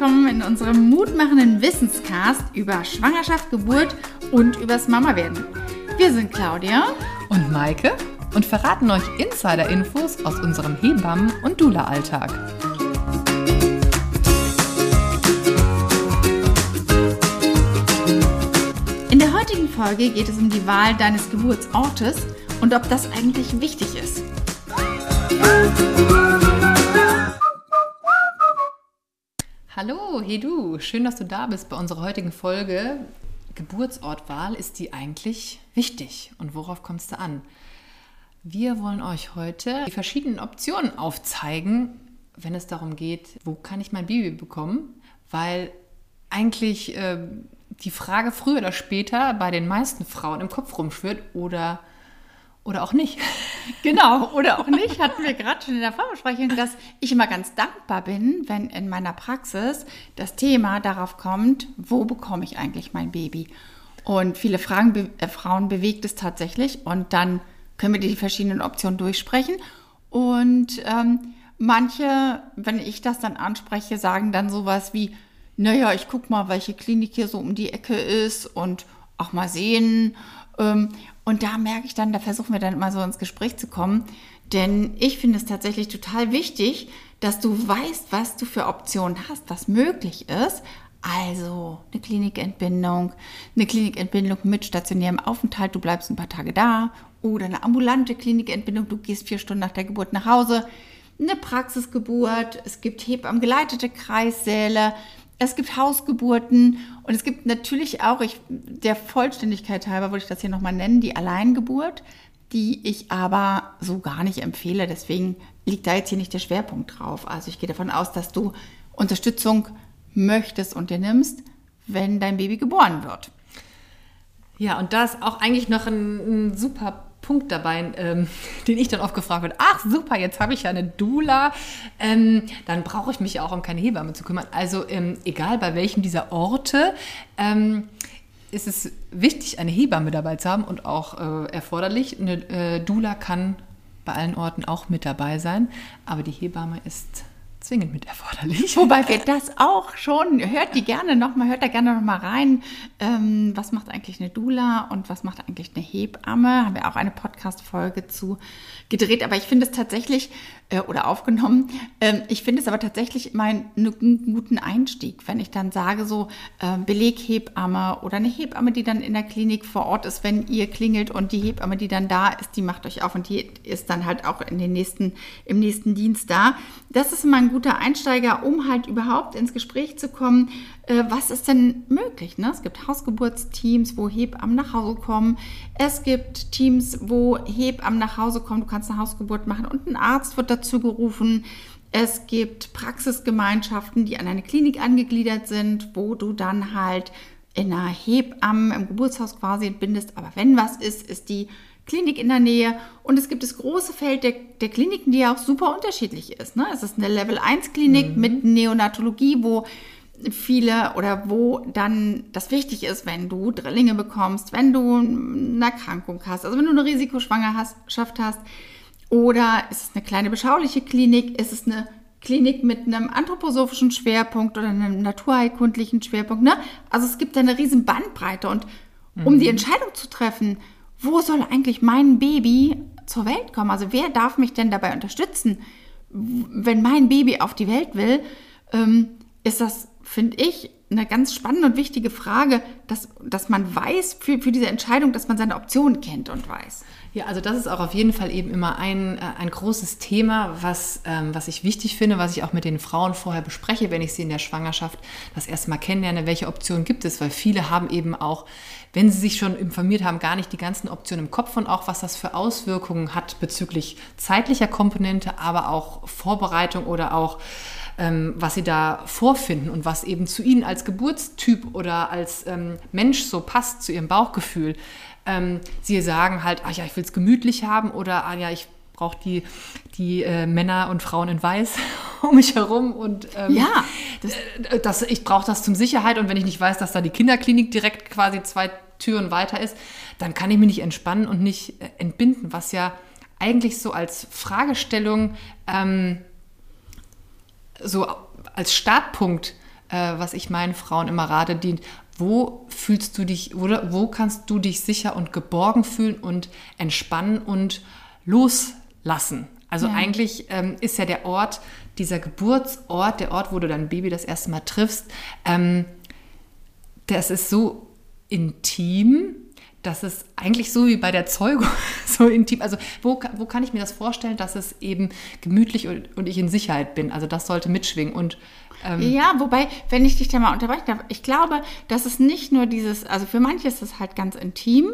willkommen in unserem mutmachenden Wissenscast über Schwangerschaft, Geburt und übers Mama-Werden. Wir sind Claudia und Maike und verraten euch Insider-Infos aus unserem Hebammen- und Dula-Alltag. In der heutigen Folge geht es um die Wahl deines Geburtsortes und ob das eigentlich wichtig ist. Hallo, hey du, schön, dass du da bist bei unserer heutigen Folge. Geburtsortwahl, ist die eigentlich wichtig und worauf kommst du an? Wir wollen euch heute die verschiedenen Optionen aufzeigen, wenn es darum geht, wo kann ich mein Baby bekommen? Weil eigentlich äh, die Frage früher oder später bei den meisten Frauen im Kopf rumschwirrt oder oder auch nicht. Genau, oder auch nicht, hatten wir gerade schon in der Vorbesprechung, dass ich immer ganz dankbar bin, wenn in meiner Praxis das Thema darauf kommt, wo bekomme ich eigentlich mein Baby? Und viele Fragen, äh, Frauen bewegt es tatsächlich und dann können wir die verschiedenen Optionen durchsprechen. Und ähm, manche, wenn ich das dann anspreche, sagen dann sowas wie, naja, ich gucke mal, welche Klinik hier so um die Ecke ist und auch mal sehen. Ähm, und da merke ich dann, da versuchen wir dann immer so ins Gespräch zu kommen. Denn ich finde es tatsächlich total wichtig, dass du weißt, was du für Optionen hast, was möglich ist. Also eine Klinikentbindung, eine Klinikentbindung mit stationärem Aufenthalt, du bleibst ein paar Tage da. Oder eine ambulante Klinikentbindung, du gehst vier Stunden nach der Geburt nach Hause. Eine Praxisgeburt, es gibt hebammengeleitete Kreissäle, es gibt Hausgeburten und es gibt natürlich auch, ich, der Vollständigkeit halber würde ich das hier nochmal nennen, die Alleingeburt, die ich aber so gar nicht empfehle. Deswegen liegt da jetzt hier nicht der Schwerpunkt drauf. Also ich gehe davon aus, dass du Unterstützung möchtest und dir nimmst, wenn dein Baby geboren wird. Ja, und da ist auch eigentlich noch ein, ein super Punkt dabei, ähm, den ich dann oft gefragt werde. Ach super, jetzt habe ich ja eine Doula. Ähm, dann brauche ich mich ja auch um keine Hebamme zu kümmern. Also ähm, egal bei welchem dieser Orte ähm, ist es wichtig, eine Hebamme dabei zu haben und auch äh, erforderlich. Eine äh, Doula kann bei allen Orten auch mit dabei sein, aber die Hebamme ist zwingend mit erforderlich. Wobei wir das auch schon, hört die gerne nochmal, hört da gerne nochmal rein. Ähm, was macht eigentlich eine Dula und was macht eigentlich eine Hebamme? Haben wir auch eine Podcast-Folge zu gedreht, aber ich finde es tatsächlich, äh, oder aufgenommen, ähm, ich finde es aber tatsächlich immer einen, einen, guten Einstieg, wenn ich dann sage, so äh, Beleghebamme oder eine Hebamme, die dann in der Klinik vor Ort ist, wenn ihr klingelt und die Hebamme, die dann da ist, die macht euch auf und die ist dann halt auch in den nächsten, im nächsten Dienst da. Das ist immer ein guter Einsteiger, um halt überhaupt ins Gespräch zu kommen, äh, was ist denn möglich. Ne? Es gibt Hausgeburtsteams, wo Hebammen nach Hause kommen. Es gibt Teams, wo Hebammen nach Hause kommen. Du kannst eine Hausgeburt machen und ein Arzt wird dazu gerufen. Es gibt Praxisgemeinschaften, die an eine Klinik angegliedert sind, wo du dann halt in einer Hebamme im Geburtshaus quasi entbindest. Aber wenn was ist, ist die Klinik in der Nähe. Und es gibt das große Feld der, der Kliniken, die ja auch super unterschiedlich ist. Ne? Es ist eine Level 1 Klinik mhm. mit Neonatologie, wo viele oder wo dann das wichtig ist, wenn du Drillinge bekommst, wenn du eine Erkrankung hast, also wenn du eine Risikoschwangerschaft hast, oder ist es eine kleine beschauliche Klinik, ist es eine Klinik mit einem anthroposophischen Schwerpunkt oder einem naturheilkundlichen Schwerpunkt. Ne? Also es gibt eine riesen Bandbreite und um mhm. die Entscheidung zu treffen, wo soll eigentlich mein Baby zur Welt kommen? Also wer darf mich denn dabei unterstützen, wenn mein Baby auf die Welt will? Ähm, ist das, finde ich, eine ganz spannende und wichtige Frage, dass, dass man weiß für, für diese Entscheidung, dass man seine Optionen kennt und weiß. Ja, also das ist auch auf jeden Fall eben immer ein, äh, ein großes Thema, was, ähm, was ich wichtig finde, was ich auch mit den Frauen vorher bespreche, wenn ich sie in der Schwangerschaft das erste Mal kennenlerne, welche Optionen gibt es, weil viele haben eben auch, wenn sie sich schon informiert haben, gar nicht die ganzen Optionen im Kopf und auch, was das für Auswirkungen hat bezüglich zeitlicher Komponente, aber auch Vorbereitung oder auch ähm, was sie da vorfinden und was eben zu ihnen als Geburtstyp oder als ähm, Mensch so passt, zu ihrem Bauchgefühl. Ähm, sie sagen halt, ach ja, ich will es gemütlich haben oder ah ja, ich brauche die, die äh, Männer und Frauen in Weiß um mich herum und ähm, ja, das, äh, das ich brauche das zum Sicherheit und wenn ich nicht weiß, dass da die Kinderklinik direkt quasi zwei Türen weiter ist, dann kann ich mich nicht entspannen und nicht äh, entbinden, was ja eigentlich so als Fragestellung ähm, so als Startpunkt äh, was ich meinen Frauen immer rate, dient. Wo fühlst du dich, oder wo kannst du dich sicher und geborgen fühlen und entspannen und loslassen? Also ja. eigentlich ähm, ist ja der Ort, dieser Geburtsort, der Ort, wo du dein Baby das erste Mal triffst, ähm, das ist so intim, dass es eigentlich so wie bei der Zeugung so intim, also wo, wo kann ich mir das vorstellen, dass es eben gemütlich und, und ich in Sicherheit bin? Also das sollte mitschwingen und ähm ja, wobei, wenn ich dich da mal unterbrechen darf, ich glaube, dass es nicht nur dieses, also für manche ist es halt ganz intim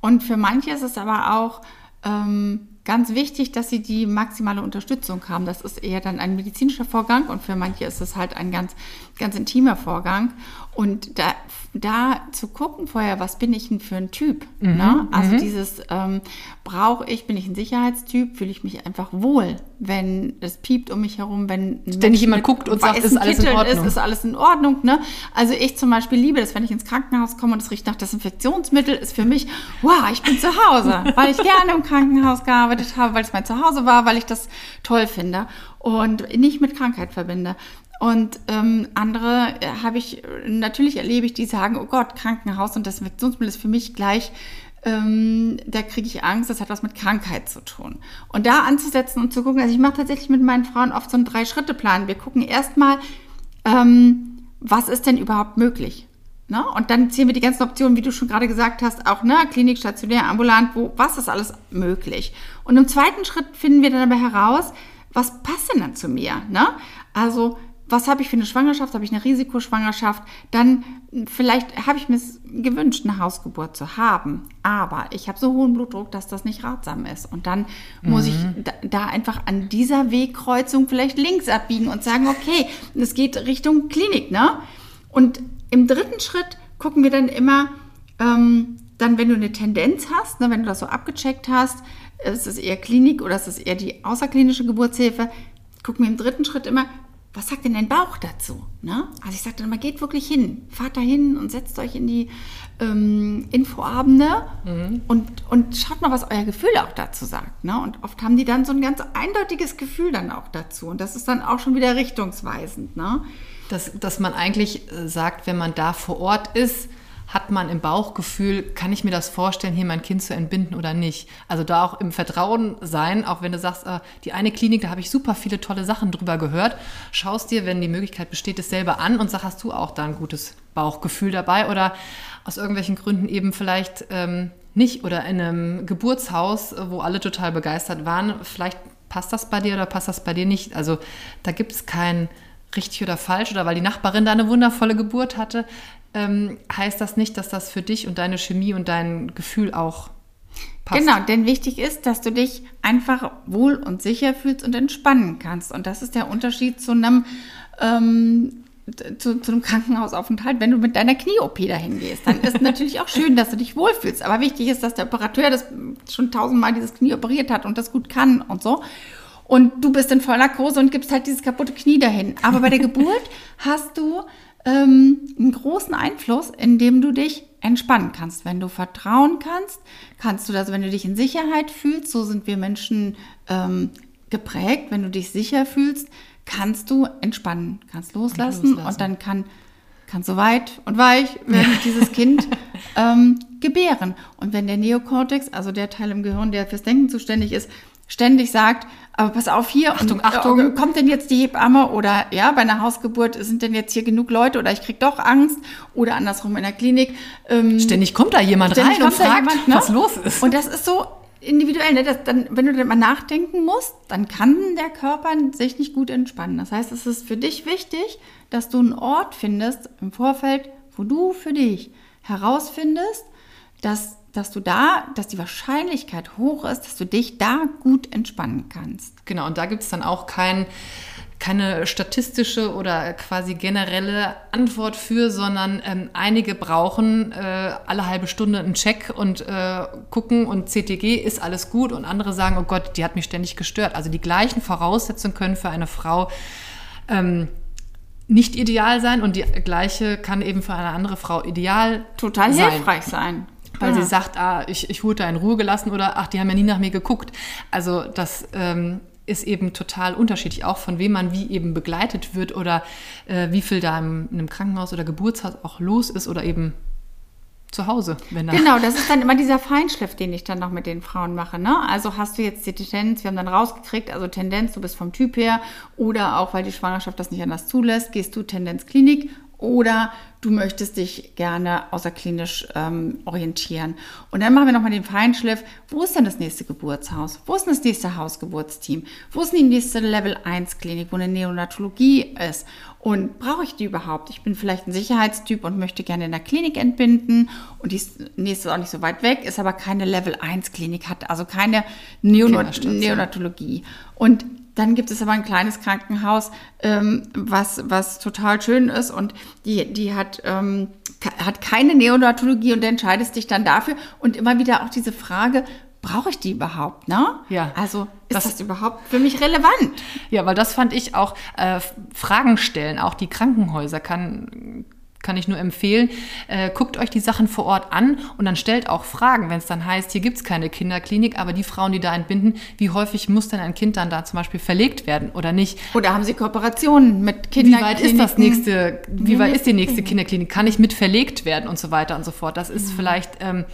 und für manche ist es aber auch ähm, ganz wichtig, dass sie die maximale Unterstützung haben. Das ist eher dann ein medizinischer Vorgang und für manche ist es halt ein ganz, ganz intimer Vorgang. Und da, da zu gucken vorher, was bin ich denn für ein Typ? Mhm, ne? Also mhm. dieses, ähm, brauche ich, bin ich ein Sicherheitstyp, fühle ich mich einfach wohl, wenn es piept um mich herum, wenn ständig jemand guckt und sagt, ist alles in Ordnung. Ist, ist alles in Ordnung. Ne? Also ich zum Beispiel liebe das, wenn ich ins Krankenhaus komme und es riecht nach Desinfektionsmittel, ist für mich, wow, ich bin zu Hause, weil ich gerne im Krankenhaus gearbeitet habe, weil es mein Zuhause war, weil ich das toll finde und nicht mit Krankheit verbinde. Und ähm, andere äh, habe ich, natürlich erlebe ich, die sagen, oh Gott, Krankenhaus und Desinfektionsmittel ist für mich gleich, ähm, da kriege ich Angst, das hat was mit Krankheit zu tun. Und da anzusetzen und zu gucken, also ich mache tatsächlich mit meinen Frauen oft so einen Drei-Schritte-Plan. Wir gucken erstmal, ähm, was ist denn überhaupt möglich? Ne? Und dann ziehen wir die ganzen Optionen, wie du schon gerade gesagt hast, auch ne, Klinik, stationär, ambulant, wo, was ist alles möglich? Und im zweiten Schritt finden wir dann aber heraus, was passt denn dann zu mir? Ne? Also was habe ich für eine Schwangerschaft? Habe ich eine Risikoschwangerschaft? Dann vielleicht habe ich mir gewünscht, eine Hausgeburt zu haben, aber ich habe so hohen Blutdruck, dass das nicht ratsam ist. Und dann mhm. muss ich mhm. da, da, einfach an dieser Wegkreuzung vielleicht links abbiegen und sagen, okay, es geht Richtung Klinik, ne? Und im dritten Schritt gucken wir dann immer, ähm, dann, wenn du eine Tendenz hast, ne, wenn du das so abgecheckt hast, ist es eher Klinik oder ist es eher die außerklinische Geburtshilfe, gucken wir im dritten Schritt immer, was sagt denn dein Bauch dazu? Ne? Also ich sage dann immer, geht wirklich hin, fahrt da hin und setzt euch in die ähm, Infoabende mhm. und, und schaut mal, was euer Gefühl auch dazu sagt. Ne? Und oft haben die dann so ein ganz eindeutiges Gefühl dann auch dazu. Und das ist dann auch schon wieder richtungsweisend. Ne? Dass, dass man eigentlich äh, sagt, wenn man da vor Ort ist, hat man im Bauchgefühl, kann ich mir das vorstellen, hier mein Kind zu entbinden oder nicht? Also da auch im Vertrauen sein, auch wenn du sagst, äh, die eine Klinik, da habe ich super viele tolle Sachen drüber gehört, schaust dir, wenn die Möglichkeit besteht, es selber an und sag, hast du auch da ein gutes Bauchgefühl dabei oder aus irgendwelchen Gründen eben vielleicht ähm, nicht oder in einem Geburtshaus, wo alle total begeistert waren, vielleicht passt das bei dir oder passt das bei dir nicht? Also da gibt es kein richtig oder falsch oder weil die Nachbarin da eine wundervolle Geburt hatte ähm, heißt das nicht, dass das für dich und deine Chemie und dein Gefühl auch passt. Genau, denn wichtig ist, dass du dich einfach wohl und sicher fühlst und entspannen kannst. Und das ist der Unterschied zu einem ähm, zu, zu, einem Krankenhausaufenthalt, wenn du mit deiner Knie-OP dahin gehst, dann ist natürlich auch schön, dass du dich wohlfühlst. Aber wichtig ist, dass der Operateur das schon tausendmal dieses Knie operiert hat und das gut kann und so. Und du bist in Vollnarkose und gibst halt dieses kaputte Knie dahin. Aber bei der Geburt hast du ähm, einen großen Einfluss, indem du dich entspannen kannst. Wenn du vertrauen kannst, kannst du das, wenn du dich in Sicherheit fühlst, so sind wir Menschen ähm, geprägt, wenn du dich sicher fühlst, kannst du entspannen, kannst loslassen, loslassen. und dann kann kannst so weit und weich werden dieses Kind ähm, gebären. Und wenn der Neokortex, also der Teil im Gehirn, der fürs Denken zuständig ist, ständig sagt, aber pass auf hier, Achtung, und, Achtung, äh, kommt denn jetzt die Hebamme oder ja, bei einer Hausgeburt sind denn jetzt hier genug Leute oder ich krieg doch Angst oder andersrum in der Klinik. Ähm, ständig kommt da jemand rein und fragt, jemand, ne? was los ist. Und das ist so individuell, ne? das, dann, wenn du dann mal nachdenken musst, dann kann der Körper sich nicht gut entspannen. Das heißt, es ist für dich wichtig, dass du einen Ort findest im Vorfeld, wo du für dich herausfindest, dass dass du da, dass die Wahrscheinlichkeit hoch ist, dass du dich da gut entspannen kannst. Genau, und da gibt es dann auch kein, keine statistische oder quasi generelle Antwort für, sondern ähm, einige brauchen äh, alle halbe Stunde einen Check und äh, gucken und CTG ist alles gut und andere sagen, oh Gott, die hat mich ständig gestört. Also die gleichen Voraussetzungen können für eine Frau ähm, nicht ideal sein und die gleiche kann eben für eine andere Frau ideal total sein. hilfreich sein weil ah. sie sagt, ah, ich, ich wurde da in Ruhe gelassen oder ach, die haben ja nie nach mir geguckt. Also das ähm, ist eben total unterschiedlich, auch von wem man wie eben begleitet wird oder äh, wie viel da im, in einem Krankenhaus oder Geburtshaus auch los ist oder eben zu Hause. Wenn genau, das ist dann immer dieser Feinschliff, den ich dann noch mit den Frauen mache. Ne? Also hast du jetzt die Tendenz, wir haben dann rausgekriegt, also Tendenz, du bist vom Typ her oder auch, weil die Schwangerschaft das nicht anders zulässt, gehst du Tendenz Klinik oder du möchtest dich gerne außerklinisch ähm, orientieren. Und dann machen wir nochmal den Feinschliff. Wo ist denn das nächste Geburtshaus? Wo ist denn das nächste Hausgeburtsteam? Wo ist denn die nächste Level 1 Klinik, wo eine Neonatologie ist? Und brauche ich die überhaupt? Ich bin vielleicht ein Sicherheitstyp und möchte gerne in der Klinik entbinden. Und die nächste ist auch nicht so weit weg, ist aber keine Level 1 Klinik, hat also keine Neonat Neonatologie. Und dann gibt es aber ein kleines Krankenhaus, ähm, was, was total schön ist und die, die hat, ähm, hat keine Neonatologie und entscheidest dich dann dafür. Und immer wieder auch diese Frage, brauche ich die überhaupt? Ne? Ja. Also ist das, das, überhaupt für mich relevant? Ja, weil das fand ich auch äh, Fragen stellen. Auch die Krankenhäuser kann kann ich nur empfehlen. Äh, guckt euch die Sachen vor Ort an und dann stellt auch Fragen, wenn es dann heißt, hier gibt es keine Kinderklinik, aber die Frauen, die da entbinden, wie häufig muss denn ein Kind dann da zum Beispiel verlegt werden oder nicht? Oder haben sie Kooperationen mit Kinderkliniken? Wie weit ist das nächste, wie weit ist die nächste Kinderklinik? Kann ich mit verlegt werden und so weiter und so fort? Das ist mhm. vielleicht ähm,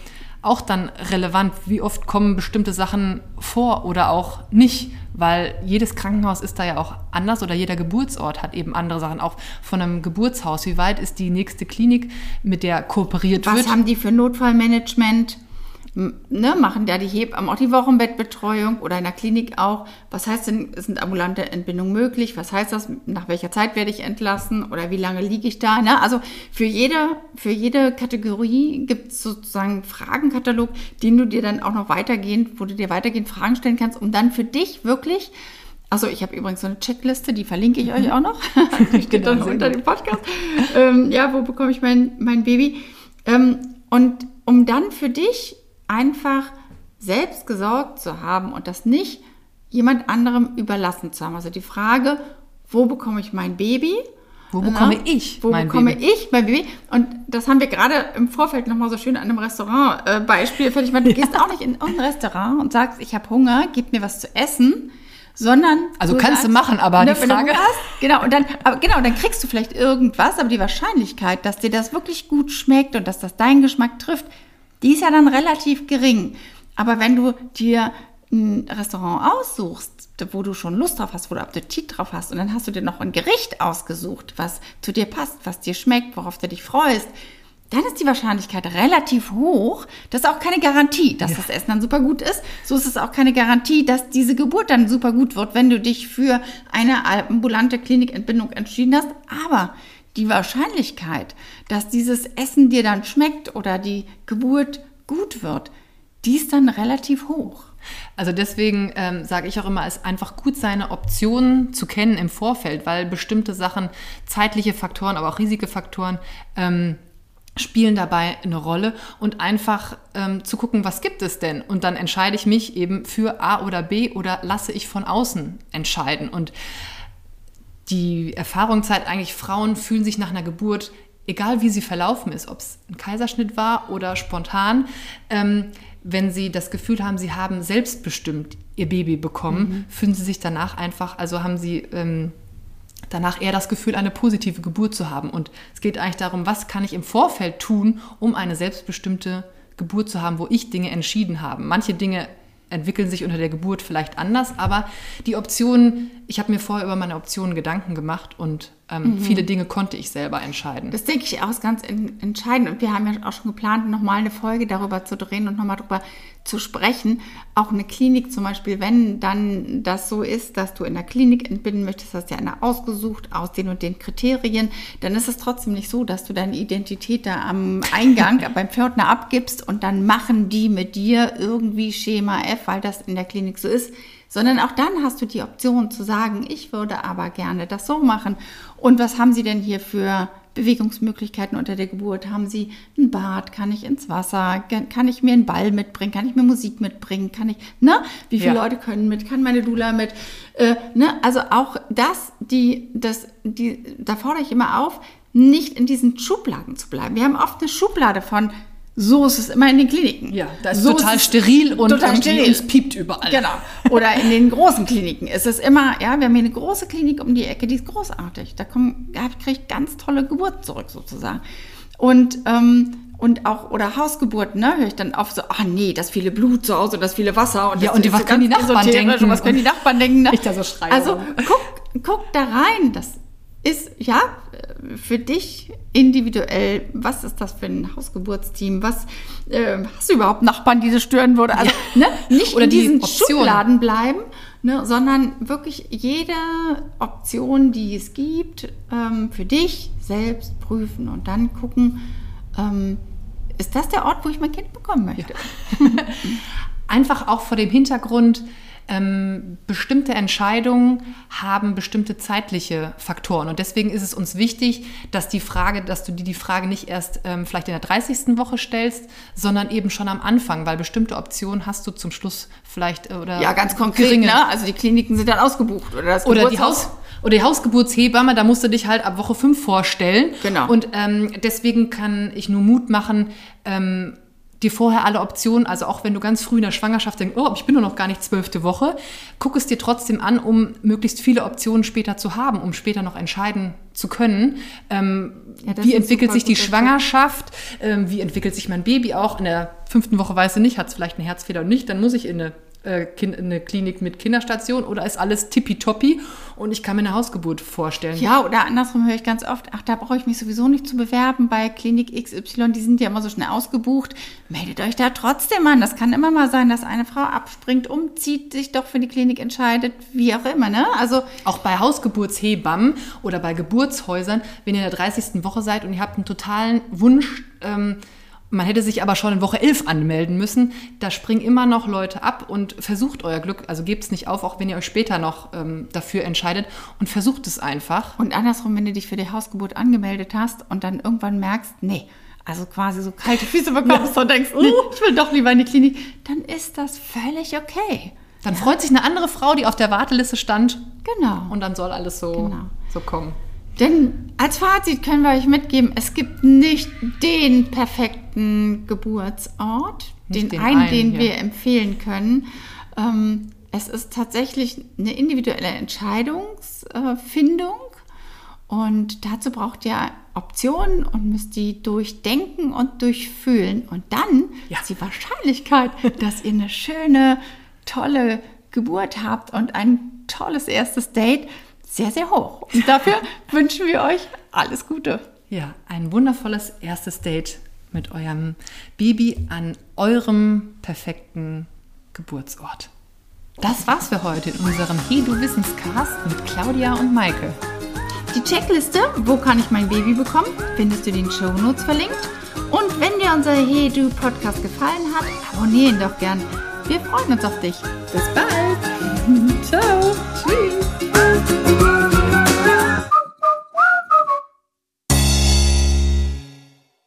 auch dann relevant, wie oft kommen bestimmte Sachen vor oder auch nicht weil jedes Krankenhaus ist da ja auch anders oder jeder Geburtsort hat eben andere Sachen. Auch von einem Geburtshaus, wie weit ist die nächste Klinik, mit der kooperiert Was wird? Was haben die für Notfallmanagement? Ne, machen da die Hebammen auch die Wochenbettbetreuung oder in der Klinik auch. Was heißt denn, sind ambulante Entbindungen möglich? Was heißt das? Nach welcher Zeit werde ich entlassen oder wie lange liege ich da? Ne? Also für jede, für jede Kategorie gibt es sozusagen einen Fragenkatalog, den du dir dann auch noch weitergehend, wo du dir weitergehend Fragen stellen kannst, um dann für dich wirklich also ich habe übrigens so eine Checkliste, die verlinke ich euch mhm. auch noch. die steht dann unter dem Podcast. Ähm, ja, wo bekomme ich mein, mein Baby? Ähm, und um dann für dich einfach selbst gesorgt zu haben und das nicht jemand anderem überlassen zu haben. Also die Frage, wo bekomme ich mein Baby? Wo bekomme Na, ich Wo mein bekomme Baby? ich mein Baby? Und das haben wir gerade im Vorfeld nochmal so schön an einem Restaurant-Beispiel. Äh, du ja. gehst auch nicht in ein Restaurant und sagst, ich habe Hunger, gib mir was zu essen sondern also du kannst sagst, du machen, aber ne, die Frage hast, genau und dann aber genau dann kriegst du vielleicht irgendwas, aber die Wahrscheinlichkeit, dass dir das wirklich gut schmeckt und dass das deinen Geschmack trifft, die ist ja dann relativ gering. Aber wenn du dir ein Restaurant aussuchst, wo du schon Lust drauf hast, wo du Appetit drauf hast, und dann hast du dir noch ein Gericht ausgesucht, was zu dir passt, was dir schmeckt, worauf du dich freust, dann ist die Wahrscheinlichkeit relativ hoch. Das ist auch keine Garantie, dass ja. das Essen dann super gut ist. So ist es auch keine Garantie, dass diese Geburt dann super gut wird, wenn du dich für eine ambulante Klinikentbindung entschieden hast. Aber die Wahrscheinlichkeit, dass dieses Essen dir dann schmeckt oder die Geburt gut wird, die ist dann relativ hoch. Also deswegen ähm, sage ich auch immer, es ist einfach gut, seine Optionen zu kennen im Vorfeld, weil bestimmte Sachen, zeitliche Faktoren, aber auch Risikofaktoren, ähm, spielen dabei eine Rolle und einfach ähm, zu gucken, was gibt es denn? Und dann entscheide ich mich eben für A oder B oder lasse ich von außen entscheiden. Und die Erfahrung zeigt eigentlich, Frauen fühlen sich nach einer Geburt, egal wie sie verlaufen ist, ob es ein Kaiserschnitt war oder spontan, ähm, wenn sie das Gefühl haben, sie haben selbstbestimmt ihr Baby bekommen, mhm. fühlen sie sich danach einfach, also haben sie ähm, danach eher das Gefühl, eine positive Geburt zu haben. Und es geht eigentlich darum, was kann ich im Vorfeld tun, um eine selbstbestimmte Geburt zu haben, wo ich Dinge entschieden habe. Manche Dinge entwickeln sich unter der Geburt vielleicht anders, aber die Optionen, ich habe mir vorher über meine Optionen Gedanken gemacht und ähm, mhm. viele Dinge konnte ich selber entscheiden. Das denke ich auch ist ganz entscheidend und wir haben ja auch schon geplant, nochmal eine Folge darüber zu drehen und nochmal darüber zu sprechen. Auch eine Klinik zum Beispiel, wenn dann das so ist, dass du in der Klinik entbinden möchtest, hast du ja eine ausgesucht aus den und den Kriterien, dann ist es trotzdem nicht so, dass du deine Identität da am Eingang beim Pförtner abgibst und dann machen die mit dir irgendwie Schema F, weil das in der Klinik so ist sondern auch dann hast du die Option zu sagen, ich würde aber gerne das so machen. Und was haben Sie denn hier für Bewegungsmöglichkeiten unter der Geburt? Haben Sie ein Bad? Kann ich ins Wasser? Kann ich mir einen Ball mitbringen? Kann ich mir Musik mitbringen? Kann ich, ne? Wie viele ja. Leute können mit? Kann meine Dula mit? Äh, ne? Also auch das, die, das, die, da fordere ich immer auf, nicht in diesen Schubladen zu bleiben. Wir haben oft eine Schublade von So ist es immer in den Kliniken. Ja, da ist so total es steril und total steril. es piept überall. Genau. Oder in den großen Kliniken ist es immer, ja, wir haben hier eine große Klinik um die Ecke, die ist großartig. Da kommen, da kriege ich ganz tolle Geburten zurück sozusagen. Und, ähm, und auch, oder Hausgeburten, ne, höre ich dann oft so, ah nee, das viele Blut zu Hause, das viele Wasser. Und Ja, das und ist was so können die Nachbarn denken? Und was können die Nachbarn denken? Ne? Ich da so schreie. Also guck, guck da rein, das ist, ja, für dich individuell, was ist das für ein Hausgeburtsteam? Was äh, hast du überhaupt Nachbarn, die das stören würde? Also ne, nicht Oder in die diesen Option. Schubladen bleiben, ne, sondern wirklich jede Option, die es gibt, ähm, für dich selbst prüfen und dann gucken, ähm, ist das der Ort, wo ich mein Kind bekommen möchte? Einfach auch vor dem Hintergrund, ähm, bestimmte Entscheidungen haben bestimmte zeitliche Faktoren. Und deswegen ist es uns wichtig, dass die Frage, dass du dir die Frage nicht erst ähm, vielleicht in der 30. Woche stellst, sondern eben schon am Anfang, weil bestimmte Optionen hast du zum Schluss vielleicht äh, oder Ja, ganz konkret, geringe. ne? Also die Kliniken sind dann ausgebucht oder das Oder die, Geburtshaus. Haus, oder die Hausgeburtshebamme, da musst du dich halt ab Woche 5 vorstellen. Genau. Und ähm, deswegen kann ich nur Mut machen, ähm, dir vorher alle Optionen, also auch wenn du ganz früh in der Schwangerschaft denkst, oh, ich bin nur noch gar nicht zwölfte Woche, guck es dir trotzdem an, um möglichst viele Optionen später zu haben, um später noch entscheiden zu können. Ähm, Ja, wie entwickelt sich die. Schwangerschaft? Ähm, wie entwickelt sich mein Baby auch? In der fünften Woche weiß ich nicht, hat es vielleicht eine Herzfehler oder nicht, dann muss ich in eine, äh, eine Klinik mit Kinderstation oder ist alles tippitoppi und ich kann mir eine Hausgeburt vorstellen. Ja, oder andersrum höre ich ganz oft, ach, da brauche ich mich sowieso nicht zu bewerben bei Klinik XY, die sind ja immer so schnell ausgebucht. Meldet euch da trotzdem an. Das kann immer mal sein, dass eine Frau abspringt, umzieht, sich doch für die Klinik entscheidet, wie auch immer, ne? Also, Auch bei Hausgeburtshebammen oder bei Geburtshäusern, wenn ihr in der 30. Woche seid und ihr habt einen totalen Wunsch, ähm, man hätte sich aber schon in Woche 11 anmelden müssen, da springen immer noch Leute ab und versucht euer Glück, also gebt es nicht auf, auch wenn ihr euch später noch ähm, dafür entscheidet und versucht es einfach. und andersrum, wenn du dich für die Hausgeburt angemeldet hast und dann irgendwann merkst, nee, also quasi so kalte Füße bekommst und denkst, oh, ich will doch lieber in die Klinik, dann ist das völlig okay. Dann freut sich eine andere Frau, die auf der Warteliste stand Genau. und dann soll alles so, Genau. so kommen. Denn als Fazit können wir euch mitgeben, es gibt nicht den perfekten Geburtsort, Nicht den, den einen, einen, den ja. wir empfehlen können. Ähm, es ist tatsächlich eine individuelle Entscheidungsfindung und dazu braucht ihr Optionen und müsst die durchdenken und durchfühlen. Und dann Ja. ist die Wahrscheinlichkeit, dass ihr eine schöne, tolle Geburt habt und ein tolles erstes Date sehr, sehr hoch. Und dafür wünschen wir euch alles Gute. Ja, ein wundervolles erstes Date mit eurem Baby an eurem perfekten Geburtsort. Das war's für heute in unserem Hey Du Wissenscast mit Claudia und Maike. Die Checkliste, wo kann ich mein Baby bekommen, findest du in den Shownotes verlinkt. Und wenn dir unser Hey Du Podcast gefallen hat, abonniere ihn doch gern. Wir freuen uns auf dich. Bis bald! Ciao.